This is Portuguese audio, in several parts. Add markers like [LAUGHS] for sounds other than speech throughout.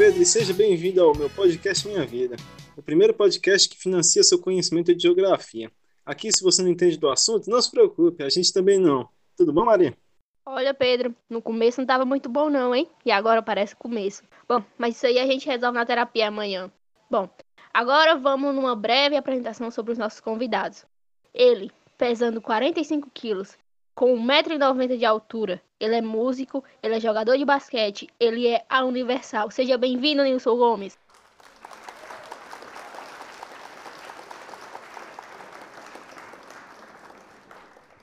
Pedro e seja bem-vindo ao meu podcast Minha Vida, o primeiro podcast que financia seu conhecimento de geografia. Aqui, se você não entende do assunto, não se preocupe, a gente também não. Tudo bom, Maria? Olha, Pedro, no começo não tava muito bom não, hein? E agora parece começo. Bom, mas isso aí a gente resolve na terapia amanhã. Bom, agora vamos numa breve apresentação sobre os nossos convidados. Ele, pesando 45 quilos, com 1,90m de altura. Ele é músico, ele é jogador de basquete, ele é a Universal. Seja bem-vindo, Nilson Gomes.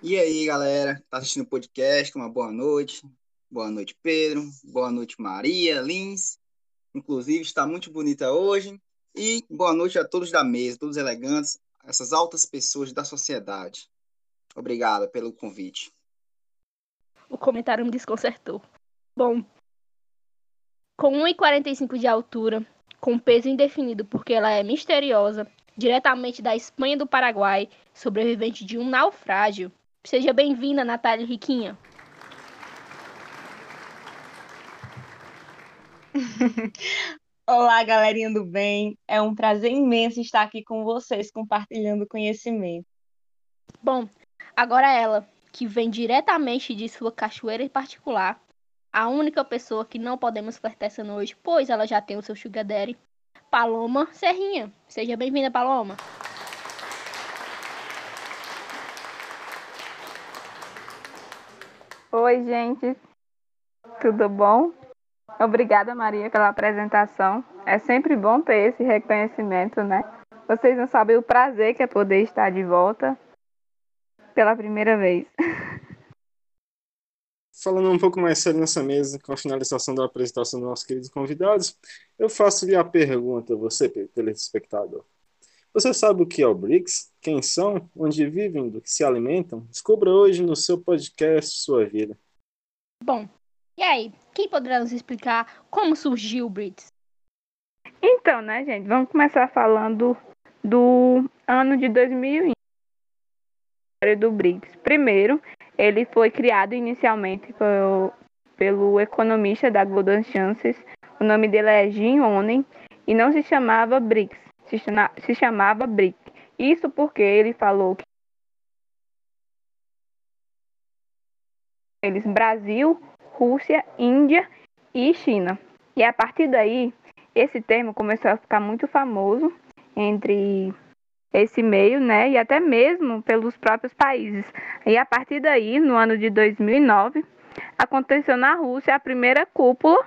E aí, galera? Tá assistindo o podcast? Uma boa noite. Boa noite, Pedro. Boa noite, Maria, Lins. Inclusive, está muito bonita hoje. E boa noite a todos da mesa, todos elegantes, essas altas pessoas da sociedade. Obrigado pelo convite. O comentário me desconcertou. Bom, com 1,45 de altura, com peso indefinido porque ela é misteriosa, diretamente da Espanha do Paraguai, sobrevivente de um naufrágio. Seja bem-vinda, Natália Riquinha. [LAUGHS] Olá, galerinha do bem. É um prazer imenso estar aqui com vocês, compartilhando conhecimento. Bom, Agora ela, que vem diretamente de sua cachoeira em particular, a única pessoa que não podemos flertar essa noite, pois ela já tem o seu sugar daddy, Paloma Serrinha. Seja bem-vinda, Paloma. Oi, gente. Tudo bom? Obrigada, Maria, pela apresentação. É sempre bom ter esse reconhecimento, né? Vocês não sabem o prazer que é poder estar de volta pela primeira vez. Falando um pouco mais sério nessa mesa, com a finalização da apresentação dos nossos queridos convidados, eu faço-lhe a pergunta a você, telespectador. Você sabe o que é o BRICS? Quem são? Onde vivem? Do que se alimentam? Descubra hoje no seu podcast Sua Vida. Bom, e aí? Quem poderá nos explicar como surgiu o BRICS? Então, né, gente? Vamos começar falando do ano de 2001 do BRICS. Primeiro, ele foi criado inicialmente pelo, pelo economista da Golden Chances. O nome dele é Jim Onen e não se chamava BRICS, se, chama, se chamava BRIC. Isso porque ele falou que eles Brasil, Rússia, Índia e China. E a partir daí, esse termo começou a ficar muito famoso entre esse meio, né, e até mesmo pelos próprios países. E a partir daí, no ano de 2009, aconteceu na Rússia a primeira cúpula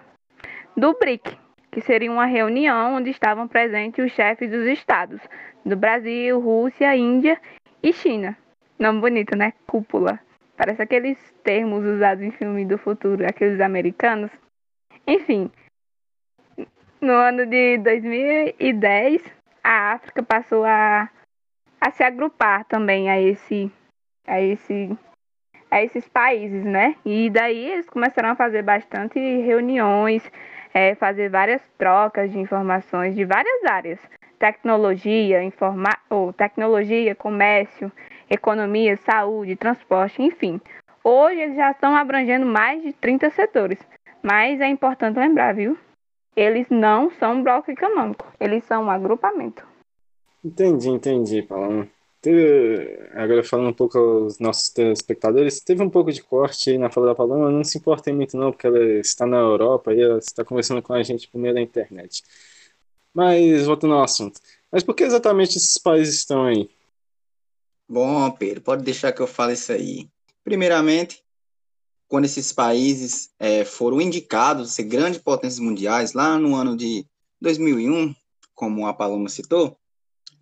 do BRIC, que seria uma reunião onde estavam presentes os chefes dos estados do Brasil, Rússia, Índia e China. Nome bonito, né? Cúpula. Parece aqueles termos usados em filme do futuro, aqueles americanos. Enfim, no ano de 2010, a África passou a, a se agrupar também a esse a esse a esses países, né? E daí eles começaram a fazer bastante reuniões, é, fazer várias trocas de informações de várias áreas, tecnologia, informa ou tecnologia, comércio, economia, saúde, transporte, enfim. Hoje eles já estão abrangendo mais de 30 setores, mas é importante lembrar, viu? Eles não são um bloco econômico, eles são um agrupamento. Entendi, entendi, Paloma. Teve, agora falando um pouco aos nossos telespectadores, teve um pouco de corte aí na fala da Paloma, não se importem muito não, porque ela está na Europa e ela está conversando com a gente por meio da internet. Mas, voltando ao assunto, mas por que exatamente esses países estão aí? Bom, Pedro, pode deixar que eu fale isso aí. Primeiramente, quando esses países é, foram indicados a ser grandes potências mundiais, lá no ano de 2001, como a Paloma citou,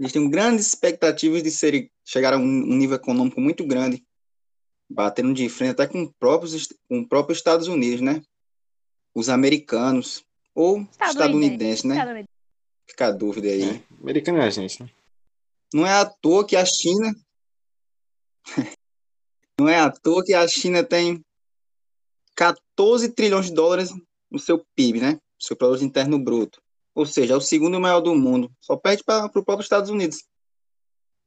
eles têm grandes expectativas de serem, chegar a um, um nível econômico muito grande, batendo de frente até com, próprios, com o próprio Estados Unidos, né? Os americanos, ou estadunidenses, né? Fica a dúvida aí. É, americano é a gente, né? Não é à toa que a China. [LAUGHS] Não é à toa que a China tem 14 trilhões de dólares no seu PIB, né? Seu produto interno bruto. Ou seja, é o segundo maior do mundo. Só perde para o próprio Estados Unidos.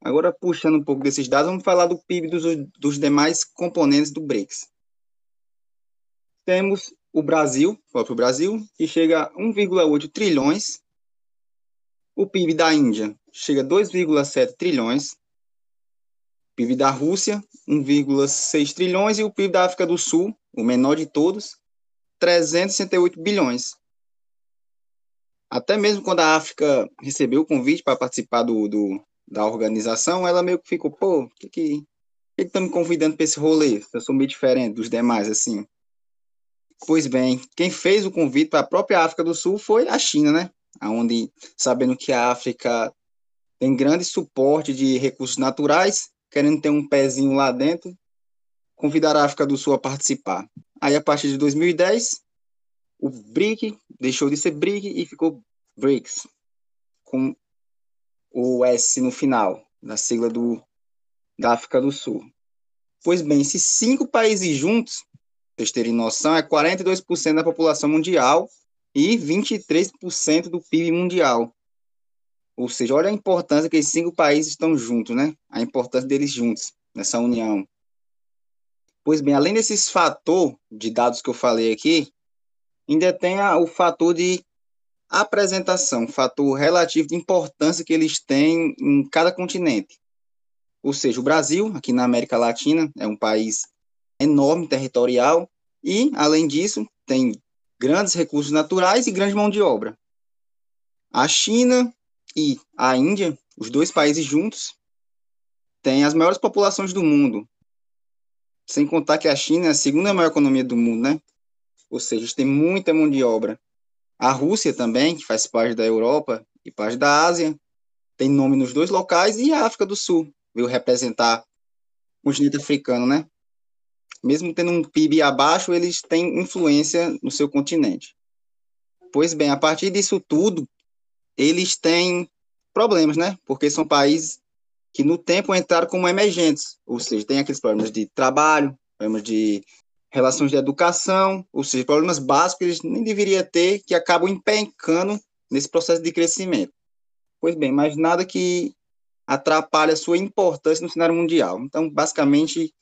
Agora, puxando um pouco desses dados, vamos falar do PIB dos, dos demais componentes do BRICS. Temos o Brasil, o próprio Brasil, que chega a 1,8 trilhões. O PIB da Índia chega a 2,7 trilhões. O PIB da Rússia, 1,6 trilhões. E o PIB da África do Sul, o menor de todos, 368 bilhões. Até mesmo quando a África recebeu o convite para participar do, do, da organização, ela meio que ficou, pô, que que que estão me convidando para esse rolê? Eu sou meio diferente dos demais, assim. Pois bem, quem fez o convite para a própria África do Sul foi a China, né? Onde, sabendo que a África tem grande suporte de recursos naturais, querendo ter um pezinho lá dentro, convidar a África do Sul a participar. Aí, a partir de 2010, o BRIC deixou de ser BRIC e ficou BRICS, com o S no final, da sigla do, da África do Sul. Pois bem, esses cinco países juntos vocês terem noção, é 42% da população mundial e 23% do PIB mundial. Ou seja, olha a importância que esses cinco países estão juntos, né? A importância deles juntos, nessa união. Pois bem, além desses fatores de dados que eu falei aqui, ainda tem a, o fator de apresentação, fator relativo de importância que eles têm em cada continente. Ou seja, o Brasil, aqui na América Latina, é um país enorme territorial e, além disso, tem grandes recursos naturais e grande mão de obra. A China e a Índia, os dois países juntos, têm as maiores populações do mundo. Sem contar que a China é a segunda maior economia do mundo, né? Ou seja, tem muita mão de obra. A Rússia também, que faz parte da Europa e parte da Ásia, tem nome nos dois locais, e a África do Sul, veio representar o continente africano, né? mesmo tendo um PIB abaixo, eles têm influência no seu continente. Pois bem, a partir disso tudo, eles têm problemas, né? Porque são países que no tempo entraram como emergentes, ou seja, tem aqueles problemas de trabalho, problemas de relações de educação, ou seja, problemas básicos que eles nem deveriam ter, que acabam empencando nesse processo de crescimento. Pois bem, mas nada que atrapalhe a sua importância no cenário mundial. Então, basicamente,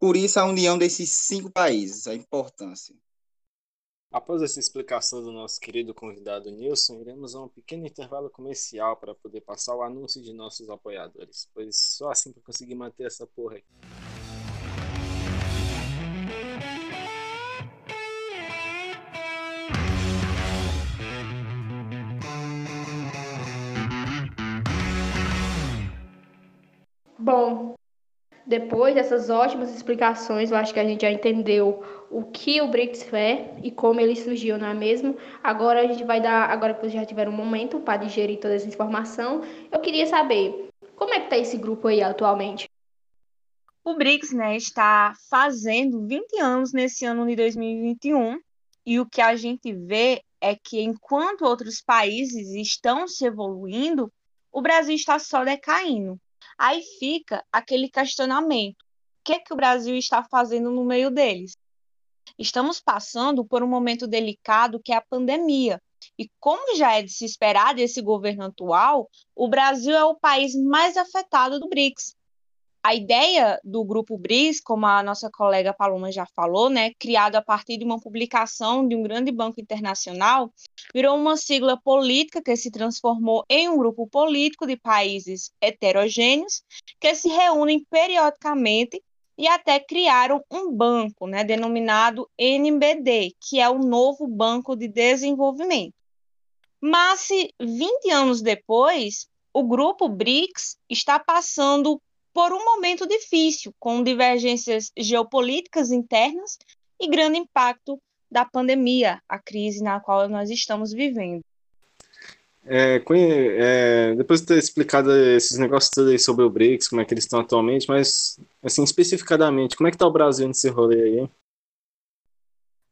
por isso, a união desses cinco países, a importância. Após essa explicação do nosso querido convidado Nilson, iremos a um pequeno intervalo comercial para poder passar o anúncio de nossos apoiadores, pois só assim para conseguir manter essa porra aqui. Depois dessas ótimas explicações, eu acho que a gente já entendeu o que o BRICS é e como ele surgiu, não é mesmo? Agora a gente vai dar, agora que vocês já tiveram um momento para digerir toda essa informação, eu queria saber como é que está esse grupo aí atualmente? O BRICS né, está fazendo 20 anos nesse ano de 2021 e o que a gente vê é que enquanto outros países estão se evoluindo, o Brasil está só decaindo. Aí fica aquele questionamento: o que, é que o Brasil está fazendo no meio deles? Estamos passando por um momento delicado que é a pandemia. E como já é de se esperar desse governo atual, o Brasil é o país mais afetado do BRICS. A ideia do grupo BRICS, como a nossa colega Paloma já falou, né, criado a partir de uma publicação de um grande banco internacional, virou uma sigla política que se transformou em um grupo político de países heterogêneos que se reúnem periodicamente e até criaram um banco, né, denominado NBD, que é o novo Banco de Desenvolvimento. Mas 20 anos depois, o grupo BRICS está passando por um momento difícil, com divergências geopolíticas internas e grande impacto da pandemia, a crise na qual nós estamos vivendo. É, é, depois de ter explicado esses negócios todos aí sobre o BRICS, como é que eles estão atualmente, mas, assim, especificadamente, como é que está o Brasil nesse rolê aí, hein?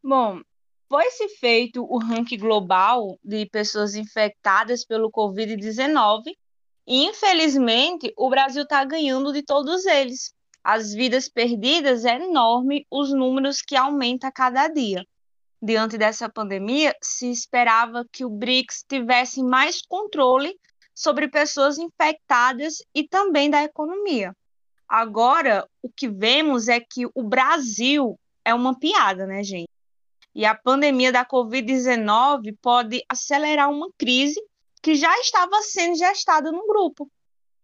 Bom, foi-se feito o ranking global de pessoas infectadas pelo Covid-19 e, infelizmente, o Brasil está ganhando de todos eles. As vidas perdidas é enorme, os números que aumentam a cada dia. Diante dessa pandemia, se esperava que o BRICS tivesse mais controle sobre pessoas infectadas e também da economia. Agora, o que vemos é que o Brasil é uma piada, né, gente? E a pandemia da Covid-19 pode acelerar uma crise que já estava sendo gestada no grupo.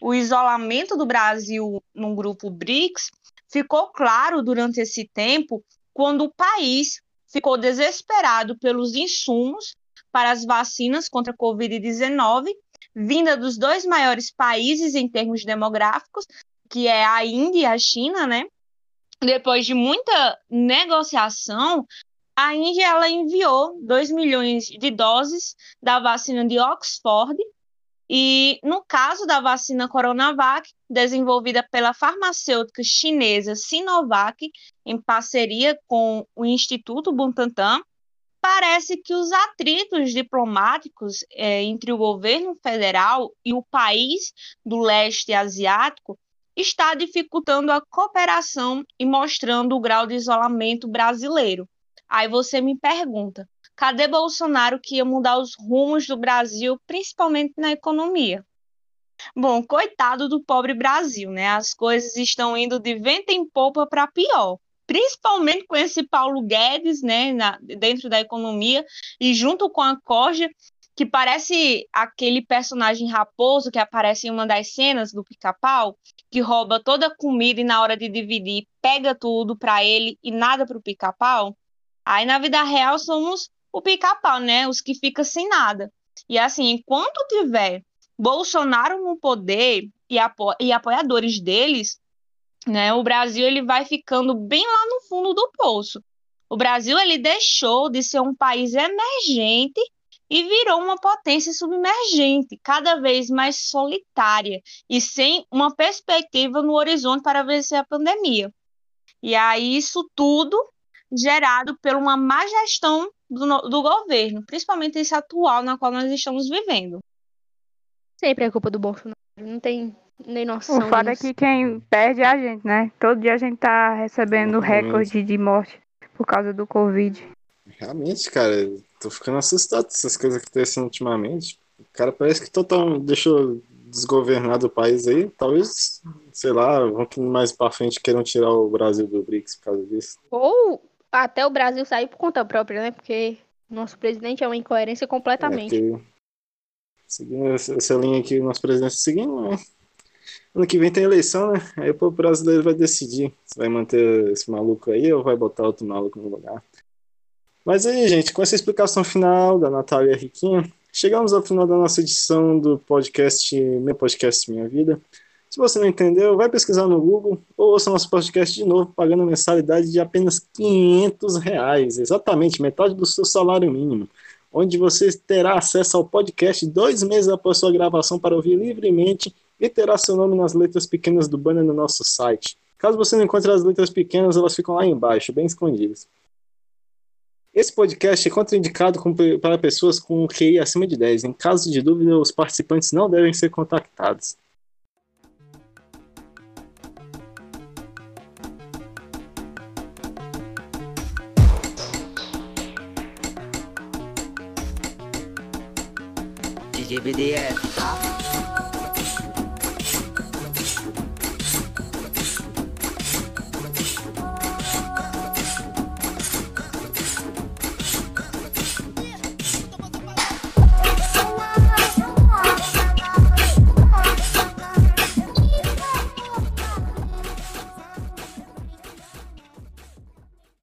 O isolamento do Brasil no grupo BRICS ficou claro durante esse tempo quando o país ficou desesperado pelos insumos para as vacinas contra a Covid-19, vinda dos dois maiores países em termos demográficos, que é a Índia e a China, né? Depois de muita negociação, a Índia ela enviou 2 milhões de doses da vacina de Oxford e no caso da vacina Coronavac, desenvolvida pela farmacêutica chinesa Sinovac, em parceria com o Instituto Butantan, parece que os atritos diplomáticos é, entre o governo federal e o país do leste asiático está dificultando a cooperação e mostrando o grau de isolamento brasileiro. Aí você me pergunta, cadê Bolsonaro que ia mudar os rumos do Brasil, principalmente na economia? Bom, coitado do pobre Brasil, né? As coisas estão indo de vento em popa para pior principalmente com esse Paulo Guedes, né, na, dentro da economia, e junto com a Corja, que parece aquele personagem raposo que aparece em uma das cenas do pica-pau, que rouba toda a comida e na hora de dividir pega tudo para ele e nada para o pica-pau. Aí na vida real somos o pica-pau, né? Os que ficam sem nada. E assim, enquanto tiver Bolsonaro no poder e, apo e apoiadores deles, né? O Brasil ele vai ficando bem lá no fundo do poço. O Brasil ele deixou de ser um país emergente e virou uma potência submergente, cada vez mais solitária e sem uma perspectiva no horizonte para vencer a pandemia. E aí isso tudo gerado por uma má gestão do, do governo, principalmente esse atual na qual nós estamos vivendo. Sempre é culpa do Bolsonaro, não tem nem noção. O fato é que quem perde é a gente, né? Todo dia a gente tá recebendo recorde de morte por causa do Covid. Realmente, cara, tô ficando assustado com essas coisas que acontecendo ultimamente. O cara parece que total deixou desgovernado o país aí. Talvez, sei lá, vão que mais pra frente queiram tirar o Brasil do BRICS por causa disso. Ou até o Brasil sair por conta própria, né? Porque nosso presidente é uma incoerência completamente. É, seguindo essa linha aqui, nosso presidente seguindo, né? Ano que vem tem eleição, né? Aí o povo brasileiro vai decidir se vai manter esse maluco aí ou vai botar outro maluco no lugar. Mas aí, gente, com essa explicação final da Natália Riquinha, chegamos ao final da nossa edição do podcast Meu Podcast Minha Vida. Se você não entendeu, vai pesquisar no Google ou ouça nosso podcast de novo, pagando mensalidade de apenas 500 reais, exatamente metade do seu salário mínimo, onde você terá acesso ao podcast dois meses após sua gravação para ouvir livremente e terá seu nome nas letras pequenas do banner no nosso site. Caso você não encontre as letras pequenas, elas ficam lá embaixo, bem escondidas. Esse podcast é contraindicado para pessoas com QI acima de 10. Em caso de dúvida, os participantes não devem ser contactados. cebediye.